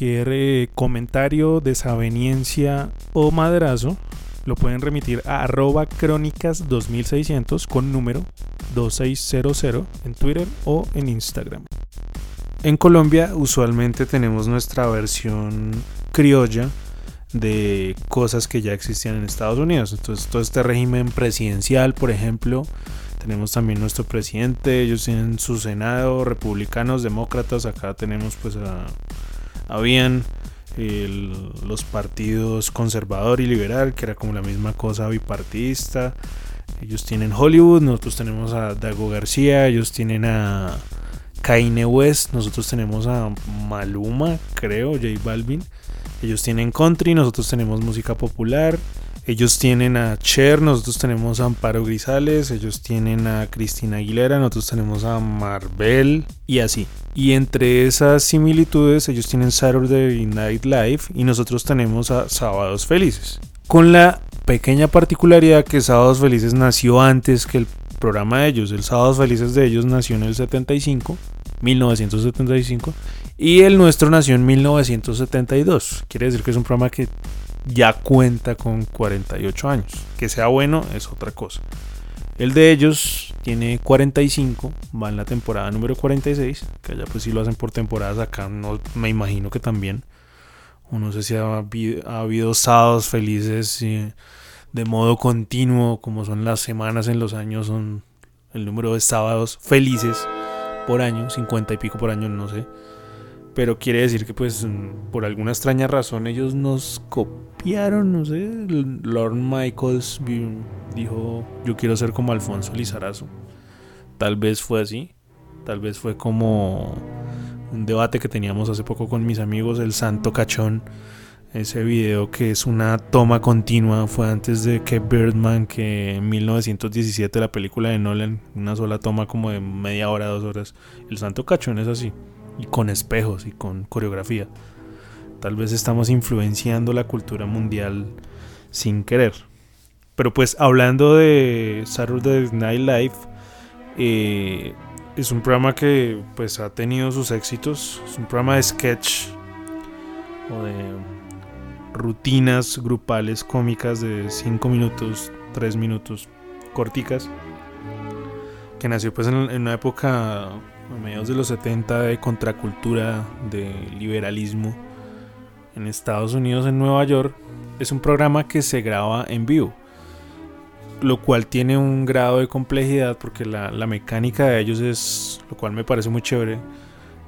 cualquier eh, comentario, desaveniencia o madrazo, lo pueden remitir a arroba crónicas 2600 con número 2600 en Twitter o en Instagram. En Colombia usualmente tenemos nuestra versión criolla de cosas que ya existían en Estados Unidos. Entonces todo este régimen presidencial, por ejemplo, tenemos también nuestro presidente, ellos tienen su senado, republicanos, demócratas, acá tenemos pues a, habían los partidos conservador y liberal, que era como la misma cosa bipartidista. Ellos tienen Hollywood, nosotros tenemos a Dago García, ellos tienen a Kanye West, nosotros tenemos a Maluma, creo, J Balvin. Ellos tienen country, nosotros tenemos música popular. Ellos tienen a Cher, nosotros tenemos a Amparo Grisales, ellos tienen a Cristina Aguilera, nosotros tenemos a Marvel y así. Y entre esas similitudes ellos tienen Saturday Night Live y nosotros tenemos a Sábados Felices. Con la pequeña particularidad que Sábados Felices nació antes que el programa de ellos. El Sábados Felices de ellos nació en el 75, 1975, y el nuestro nació en 1972. Quiere decir que es un programa que ya cuenta con 48 años. Que sea bueno es otra cosa. El de ellos tiene 45, va en la temporada número 46, que allá pues si lo hacen por temporadas, acá no, me imagino que también. O no sé si ha habido, sábados felices de modo continuo, como son las semanas en los años, son el número de sábados felices por año, 50 y pico por año, no sé. Pero quiere decir que pues por alguna extraña razón ellos nos copiaron, no sé. Lord Michaels dijo, yo quiero ser como Alfonso Lizarazo. Tal vez fue así. Tal vez fue como un debate que teníamos hace poco con mis amigos, el Santo Cachón. Ese video que es una toma continua fue antes de que Birdman, que en 1917 la película de Nolan, una sola toma como de media hora, dos horas. El Santo Cachón es así y con espejos y con coreografía. Tal vez estamos influenciando la cultura mundial sin querer. Pero pues hablando de Saturday Night Live, eh, es un programa que pues ha tenido sus éxitos. Es un programa de sketch o de rutinas grupales cómicas de 5 minutos, 3 minutos, corticas. Que nació pues en una época a mediados de los 70 de contracultura, de liberalismo en Estados Unidos, en Nueva York, es un programa que se graba en vivo, lo cual tiene un grado de complejidad porque la, mecánica de ellos es, lo cual me parece muy chévere.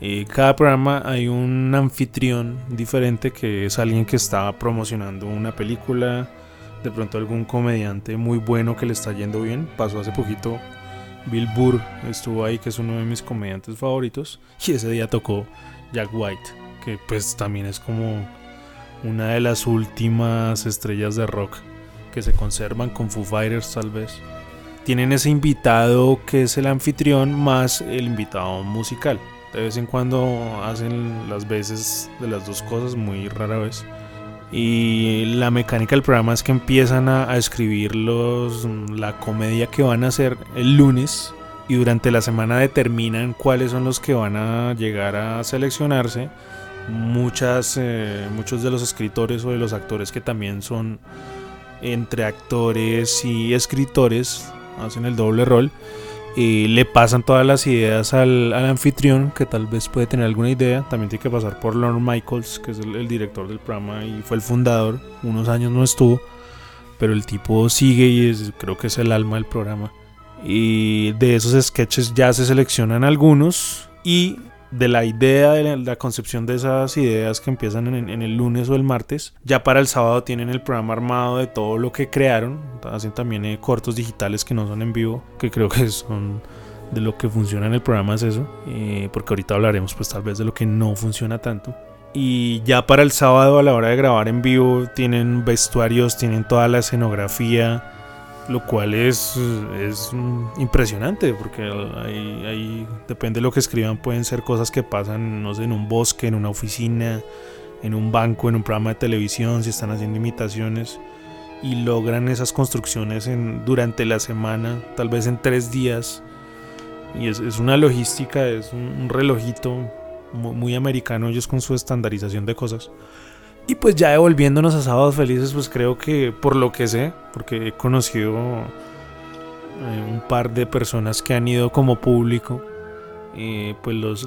Y cada programa hay un anfitrión diferente que es alguien que está promocionando una película, de pronto algún comediante muy bueno que le está yendo bien. Pasó hace poquito Bill Burr estuvo ahí, que es uno de mis comediantes favoritos. Y ese día tocó Jack White, que pues también es como una de las últimas estrellas de rock que se conservan con Foo Fighters tal vez. Tienen ese invitado que es el anfitrión más el invitado musical. De vez en cuando hacen las veces de las dos cosas, muy rara vez. Y la mecánica del programa es que empiezan a, escribir los, la comedia que van a hacer el lunes y durante la semana determinan cuáles son los que van a llegar a seleccionarse. Muchas, eh, muchos de los escritores o de los actores que también son entre actores y escritores hacen el doble rol le pasan todas las ideas al, anfitrión, que tal vez puede tener alguna idea. También tiene que pasar por Lorne Michaels, que es el, director del programa y fue el fundador. Unos años no estuvo, pero el tipo sigue y creo que es el alma del programa. Y de esos sketches ya se seleccionan algunos y de la idea, de la, concepción de esas ideas que empiezan en, el lunes o el martes. Ya para el sábado tienen el programa armado de todo lo que crearon. Hacen también eh, cortos digitales que no son en vivo, que creo que son de lo que funciona en el programa es eso. Eh, porque ahorita hablaremos pues tal vez de lo que no funciona tanto. Y ya para el sábado a la hora de grabar en vivo tienen vestuarios, tienen toda la escenografía lo cual es, es impresionante porque ahí, depende de lo que escriban pueden ser cosas que pasan no sé en un bosque en una oficina en un banco en un programa de televisión si están haciendo imitaciones y logran esas construcciones en, durante la semana tal vez en tres días y es, una logística es un, relojito muy, americano ellos con su estandarización de cosas. Y pues ya devolviéndonos a Sábados Felices, pues creo que por lo que sé, porque he conocido eh, un par de personas que han ido como público, eh, pues los,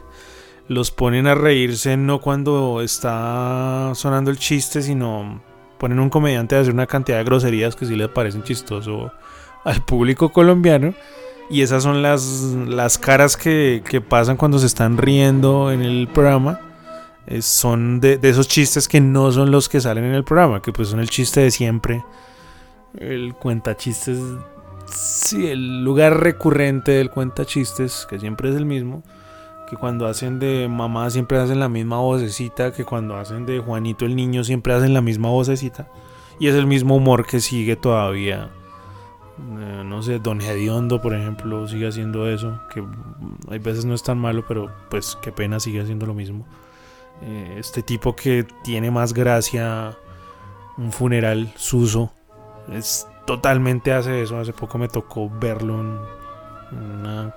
los ponen a reírse no cuando está sonando el chiste, sino ponen un comediante a hacer una cantidad de groserías que sí le parecen chistoso al público colombiano. Y esas son las, las caras que, que pasan cuando se están riendo en el programa son de, esos chistes que no son los que salen en el programa, que pues son el chiste de siempre. El cuenta chistes, sí, el lugar recurrente del cuenta chistes, que siempre es el mismo. Que cuando hacen de mamá siempre hacen la misma vocecita, que cuando hacen de Juanito el niño siempre hacen la misma vocecita. Y es el mismo humor que sigue todavía. Eh, no sé, Don Hediondo, por ejemplo, sigue haciendo eso. Que hay veces no es tan malo, pero pues qué pena sigue haciendo lo mismo. Eh, este tipo que tiene más gracia, un funeral, Suso, es totalmente hace eso. Hace poco me tocó verlo en una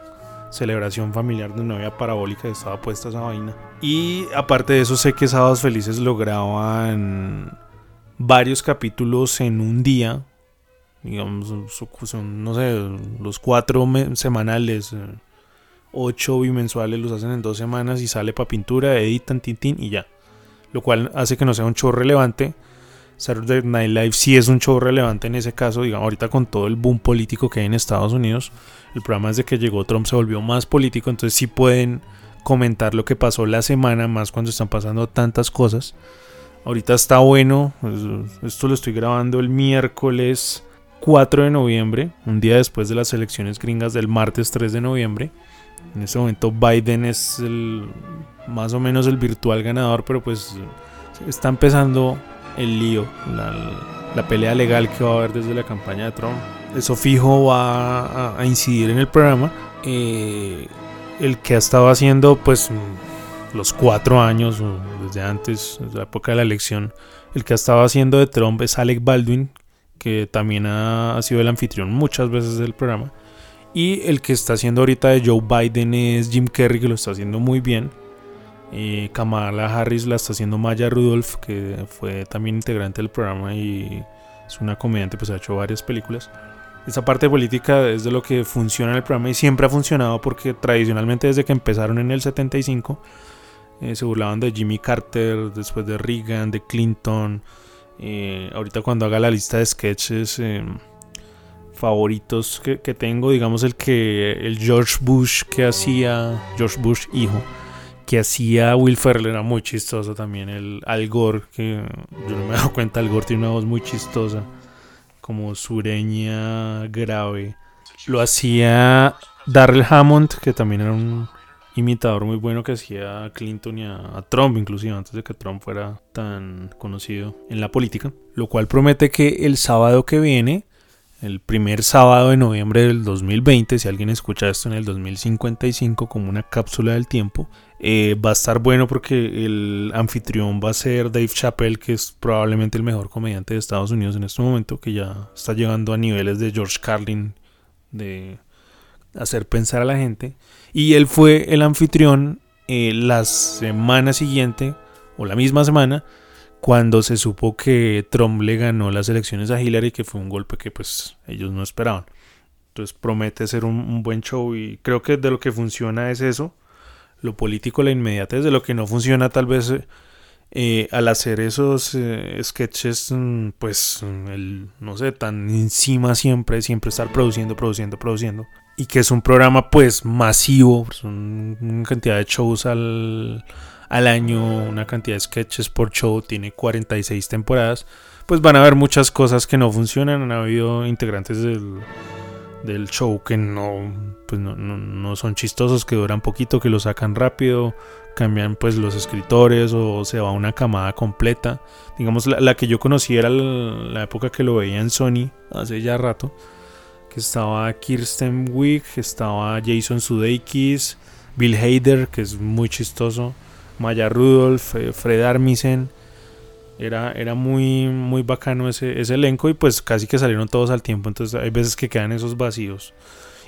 celebración familiar de novia parabólica estaba puesta esa vaina. Y aparte de eso sé que Sábados Felices lograban varios capítulos en un día. Digamos, son, no sé, los cuatro semanales. Eh, ocho bimensuales los hacen en dos semanas y sale para pintura, editan, tintín y ya. Lo cual hace que no sea un show relevante. Saturday Night Live sí es un show relevante en ese caso, digamos, ahorita con todo el boom político que hay en Estados Unidos. El problema es de que llegó Trump se volvió más político, entonces sí pueden comentar lo que pasó la semana, más cuando están pasando tantas cosas. Ahorita está bueno, esto lo estoy grabando el miércoles 4 de noviembre, un día después de las elecciones gringas del martes 3 de noviembre. En este momento Biden es el, más o menos el virtual ganador, pero pues está empezando el lío, la, pelea legal que va a haber desde la campaña de Trump. Eso fijo va a, incidir en el programa. Eh, el que ha estado haciendo pues los cuatro años desde antes, desde la época de la elección, el que ha estado haciendo de Trump es Alec Baldwin, que también ha sido el anfitrión muchas veces del programa. Y el que está haciendo ahorita de Joe Biden es Jim Carrey, que lo está haciendo muy bien. Kamala Harris la está haciendo Maya Rudolph, que fue también integrante del programa y es una comediante, pues ha hecho varias películas. Esa parte política es de lo que funciona en el programa y siempre ha funcionado porque tradicionalmente desde que empezaron en el 75 eh, se burlaban de Jimmy Carter, después de Reagan, de Clinton. Eh, ahorita cuando haga la lista de sketches... Favoritos que, tengo, digamos el que el George Bush que hacía, George Bush hijo, que hacía Will Ferrell era muy chistoso también, el Al Gore, que yo no me he dado cuenta, Al Gore tiene una voz muy chistosa, como sureña grave. Lo hacía Darrell Hammond, que también era un imitador muy bueno que hacía a Clinton y a, Trump, inclusive antes de que Trump fuera tan conocido en la política. Lo cual promete que el sábado que viene el primer sábado de noviembre del 2020, si alguien escucha esto en el 2055 como una cápsula del tiempo, eh, va a estar bueno porque el anfitrión va a ser Dave Chappelle, que es probablemente el mejor comediante de Estados Unidos en este momento, que ya está llegando a niveles de George Carlin, de hacer pensar a la gente. Y él fue el anfitrión eh, la semana siguiente, o la misma semana, cuando se supo que Trump le ganó las elecciones a Hillary, que fue un golpe que pues ellos no esperaban. Entonces promete ser un, buen show y creo que de lo que funciona es eso, lo político, la inmediatez, de lo que no funciona tal vez eh, al hacer esos eh, sketches, mm, pues el, no sé, tan encima siempre, siempre estar produciendo, produciendo, produciendo. Y que es un programa pues masivo, son una cantidad de shows al al año, una cantidad de sketches por show, tiene 46 temporadas, pues van a haber muchas cosas que no funcionan. Han habido integrantes del, show que no, pues no, no, son chistosos, que duran poquito, que lo sacan rápido, cambian pues los escritores o se va una camada completa. Digamos, la, que yo conocí era la, época que lo veía en Sony, hace ya rato, estaba Kirsten Wiig, estaba Jason Sudeikis, Bill Hader, que es muy chistoso. Maya Rudolph, eh, Fred Armisen. Era, era muy, muy bacano ese, ese elenco y pues casi que salieron todos al tiempo. Entonces hay veces que quedan esos vacíos.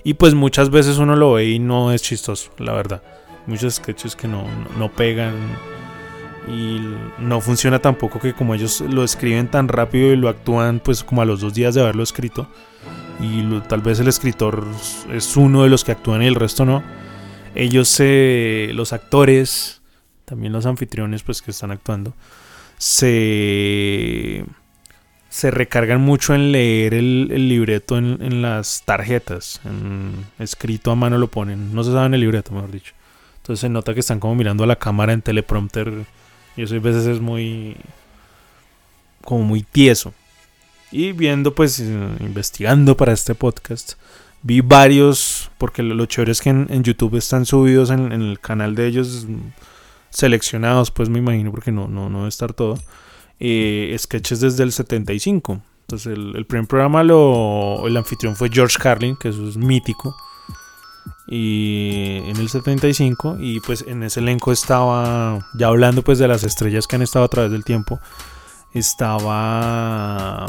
Y pues muchas veces uno lo ve y no es chistoso, la verdad. muchos sketches que no, no, pegan y no funciona tampoco que como ellos lo escriben tan rápido y lo actúan pues como a los dos días de haberlo escrito y tal vez el escritor es uno de los que actúan y el resto no ellos eh, los actores también los anfitriones pues que están actuando se se recargan mucho en leer el, libreto en, las tarjetas. escrito a mano lo ponen. No se sabe en el libreto, mejor dicho. Entonces se nota que están como mirando a la cámara en teleprompter. Y eso a veces es muy. como muy tieso. Y viendo, pues, eh, investigando para este podcast, vi varios. Porque lo, chévere es que en, YouTube están subidos en, el canal de ellos. Seleccionados, pues me imagino, porque no, no, no debe estar todo eh, sketches desde el 75. Entonces el, primer programa lo, el anfitrión fue George Carlin, que eso es mítico. Y en el 75 y pues en ese elenco estaba, ya hablando pues de las estrellas que han estado a través del tiempo, estaba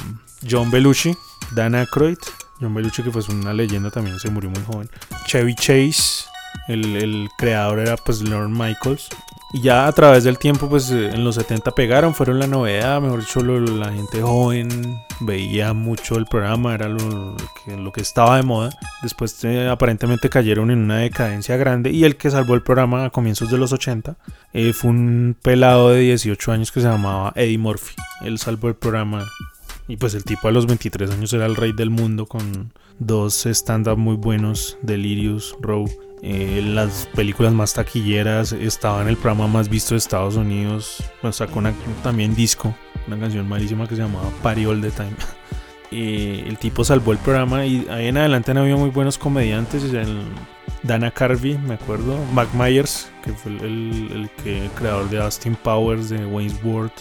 John Belushi, Dan Aykroyd, John Belushi que fue una leyenda también, se murió muy joven, Chevy Chase, el, creador era pues Lorne Michaels, y ya a través del tiempo, pues eh, en los 70 pegaron, fueron la novedad, mejor dicho, la gente joven veía mucho el programa, era lo, que, estaba de moda. Después eh, aparentemente cayeron en una decadencia grande y el que salvó el programa a comienzos de los 80 eh, fue un pelado de 18 años que se llamaba Eddie Murphy. Él salvó el programa y pues el tipo a los 23 años era el rey del mundo con dos stand-up muy buenos, Delirious, Row eh, las películas más taquilleras, estaba en el programa más visto de Estados Unidos, pues sacó también disco, una canción malísima que se llamaba Party All the Time. el tipo salvó el programa y ahí en adelante han habido muy buenos comediantes, el Dana Carvey, me acuerdo, Mac Myers, que fue el, que, creador de Austin Powers, de Wayne's World,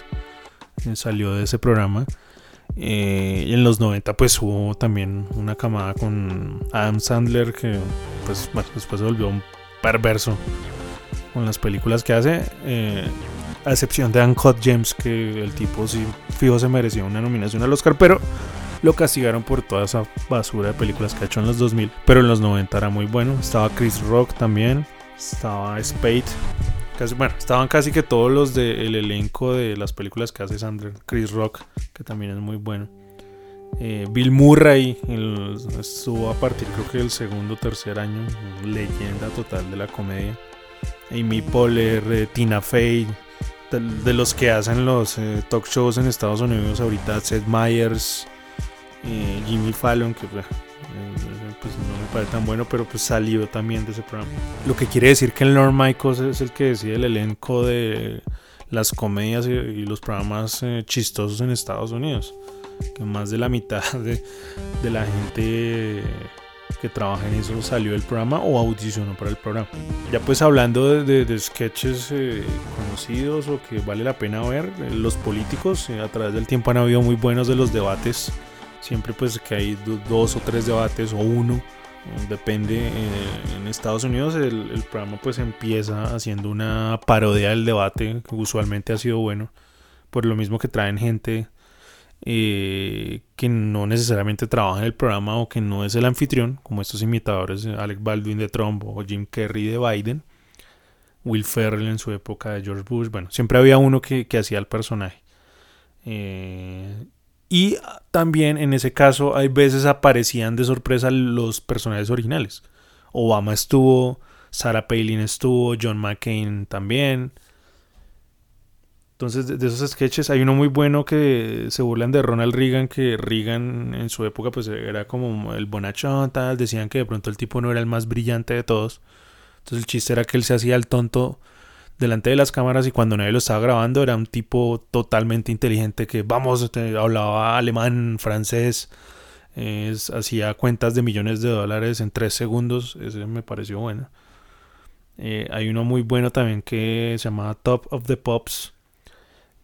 eh, salió de ese programa. Eh, en los 90 pues hubo también una camada con Adam Sandler que pues después se volvió un perverso con las películas que hace. Eh, a excepción de Uncut James que el tipo sí fijo se merecía una nominación al Oscar, pero lo castigaron por toda esa basura de películas que ha hecho en los 2000. Pero en los 90 era muy bueno. Estaba Chris Rock también. Estaba Spade bueno, estaban casi que todos los del elenco de las películas que hace Sandra. Chris Rock, que también es muy bueno. Eh, Bill Murray estuvo a partir creo que del segundo o tercer año, leyenda total de la comedia. Amy Poehler, eh, Tina Fey, de, los que hacen los eh, talk shows en Estados Unidos ahorita, Seth Meyers, Jimmy Fallon, que pues no me parece tan bueno, pero pues salió también de ese programa. Lo que quiere decir que el Lord Michaels es el que decide el elenco de las comedias y, los programas eh, chistosos en Estados Unidos. Que más de la mitad de, la gente que trabaja en eso salió del programa o audicionó para el programa. Ya pues hablando de, sketches eh, conocidos o que vale la pena ver, eh, los políticos a través del tiempo han habido muy buenos de los debates Siempre pues que hay dos o tres debates o uno, depende. Eh, en Estados Unidos el, programa pues empieza haciendo una parodia del debate, que usualmente ha sido bueno, por lo mismo que traen gente eh, que no necesariamente trabaja en el programa o que no es el anfitrión, como estos imitadores, Alec Baldwin de Trump o Jim Carrey de Biden, Will Ferrell en su época de George Bush, bueno, siempre había uno que, que hacía el personaje. Eh, y también en ese caso hay veces aparecían de sorpresa los personajes originales. Obama estuvo, Sarah Palin estuvo, John McCain también. Entonces, de esos sketches hay uno muy bueno que se burlan de Ronald Reagan, que Reagan en su época pues era como el bonachón, tal, decían que de pronto el tipo no era el más brillante de todos. Entonces el chiste era que él se hacía el tonto delante de las cámaras y cuando nadie lo estaba grabando era un tipo totalmente inteligente que, vamos, hablaba alemán, francés, hacía cuentas de millones de dólares en tres segundos, ese me pareció bueno. Eh, hay uno muy bueno también que se llama Top of the Pops,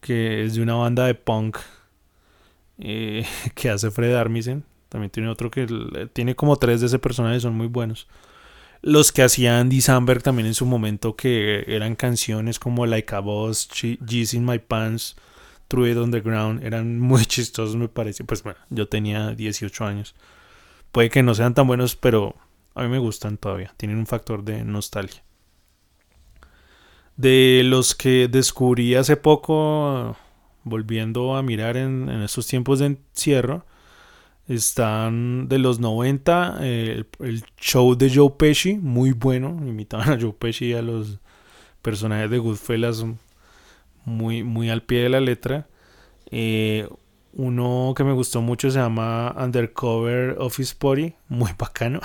que es de una banda de punk eh, que hace Fred Armisen. También tiene otro que tiene como tres de ese personaje, son muy buenos los que hacía Andy Samberg también en su momento, que eran canciones como Like a Boss, G's in My Pants, True It Underground, eran muy chistosos, me parece. Pues bueno, yo tenía 18 años. Puede que no sean tan buenos, pero a mí me gustan todavía. Tienen un factor de nostalgia. De los que descubrí hace poco, volviendo a mirar en, estos tiempos de encierro, están de los 90 el, show de Joe Pesci, muy bueno. Imitaban a Joe Pesci y a los personajes de Goodfellas muy, muy al pie de la letra. Eh, uno que me gustó mucho se llama Undercover Office Party, muy bacano.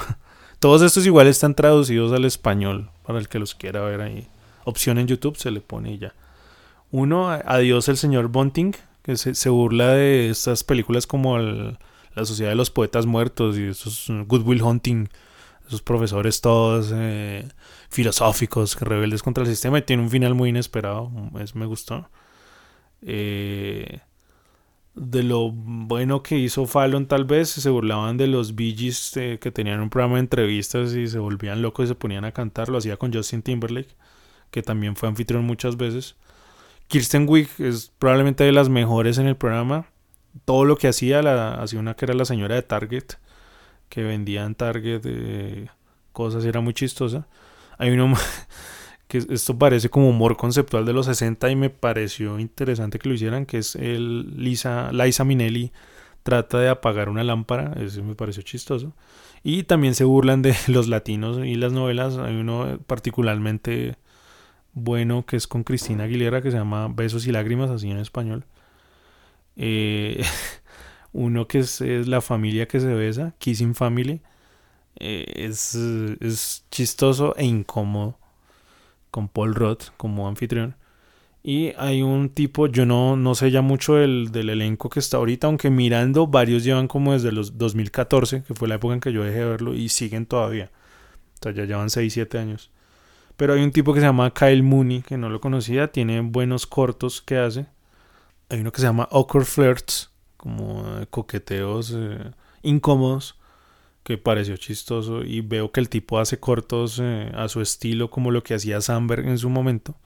Todos estos igual están traducidos al español, para el que los quiera ver ahí. Opción en YouTube se le pone ya. Uno, Adiós el señor Bunting, que se, burla de estas películas como La Sociedad de los Poetas Muertos y esos Good Will Hunting, esos profesores todos eh, filosóficos, rebeldes contra el sistema y tiene un final muy inesperado, es, me gustó. Eh, de lo bueno que hizo Fallon tal vez, se burlaban de los Bee eh, que tenían un programa de entrevistas y se volvían locos y se ponían a cantar, lo hacía con Justin Timberlake, que también fue anfitrión muchas veces. Kirsten Wiig es probablemente de las mejores en el programa. Todo lo que hacía, la, hacía una que era la señora de Target, que vendía en Target eh, cosas, era muy chistosa. Hay uno que esto parece como humor conceptual de los 60 y me pareció interesante que lo hicieran, que es el Lisa, Liza Minnelli trata de apagar una lámpara, eso me pareció chistoso. Y también se burlan de los latinos y las novelas, hay uno particularmente bueno que es con Cristina Aguilera que se llama Besos y Lágrimas, así en español. Eh, uno que es, La familia que se besa, Kissing Family. Eh, es, es chistoso e incómodo con Paul Roth como anfitrión. Y hay un tipo, yo no, no sé ya mucho del, del, elenco que está ahorita, aunque mirando varios llevan como desde los 2014, que fue la época en que yo dejé de verlo, y siguen todavía. O sea, ya llevan 6, 7 años. Pero hay un tipo que se llama Kyle Mooney, que no lo conocía, tiene buenos cortos que hace. Hay uno que se llama Awkward Flirts, como coqueteos eh, incómodos que pareció chistoso y veo que el tipo hace cortos eh, a su estilo como lo que hacía Sandberg en su momento,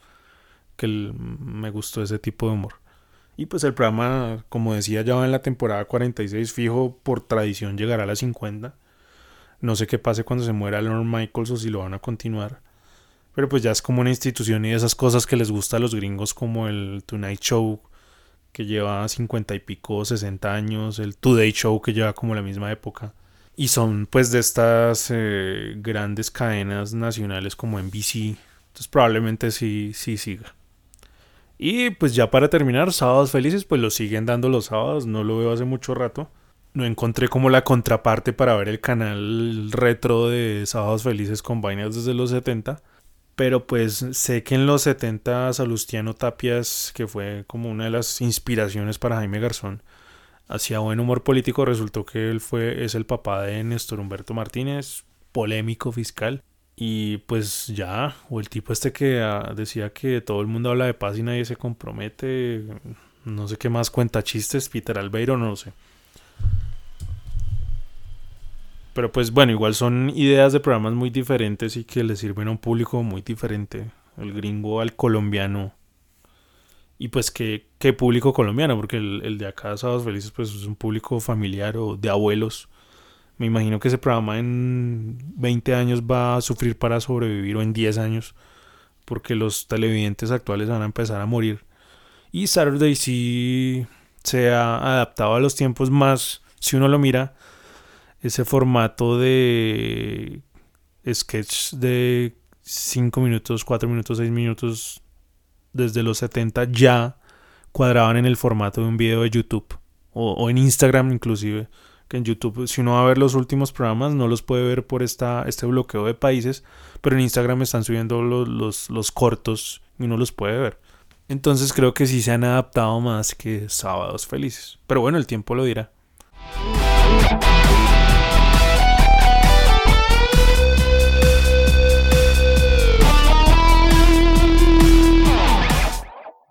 que me gustó ese tipo de humor. Y pues el programa, como decía, ya va en la temporada 46, fijo por tradición llegará a las 50. No sé qué pase cuando se muera Lorne Michaels o si lo van a continuar. Pero pues ya es como una institución y esas cosas que les gusta a los gringos como el Tonight Show que lleva 50 y pico, 60 años, el Today Show que lleva como la misma época y son pues de estas eh, grandes cadenas nacionales como NBC. Entonces probablemente sí, sí siga. Y pues ya para terminar, Sábados Felices, pues lo siguen dando los sábados, no lo veo hace mucho rato. No encontré como la contraparte para ver el canal retro de Sábados Felices con vainas desde los 70. Pero pues sé que en los 70 Salustiano Tapias, que fue como una de las inspiraciones para Jaime Garzón, hacía buen humor político, resultó que él fue, es el papá de Néstor Humberto Martínez, polémico fiscal. Y pues ya, o el tipo este que ah, decía que todo el mundo habla de paz y nadie se compromete, no sé qué más cuenta chistes, Peter Albeiro, no lo sé. Pero pues bueno, igual son ideas de programas muy diferentes y que le sirven a un público muy diferente. El gringo al colombiano y pues qué, qué público colombiano, porque el, de acá, Sábados Felices, pues es un público familiar o de abuelos. Me imagino que ese programa en 20 años va a sufrir para sobrevivir o en 10 años, porque los televidentes actuales van a empezar a morir. Y Saturday sí se ha adaptado a los tiempos más, si uno lo mira, ese formato de sketch de 5 minutos, 4 minutos, 6 minutos desde los 70 ya cuadraban en el formato de un video de YouTube o, en Instagram inclusive que en YouTube si uno va a ver los últimos programas no los puede ver por esta, este bloqueo de países pero en Instagram están subiendo los, los, los cortos y uno los puede ver. Entonces creo que sí se han adaptado más que sábados felices pero bueno el tiempo lo dirá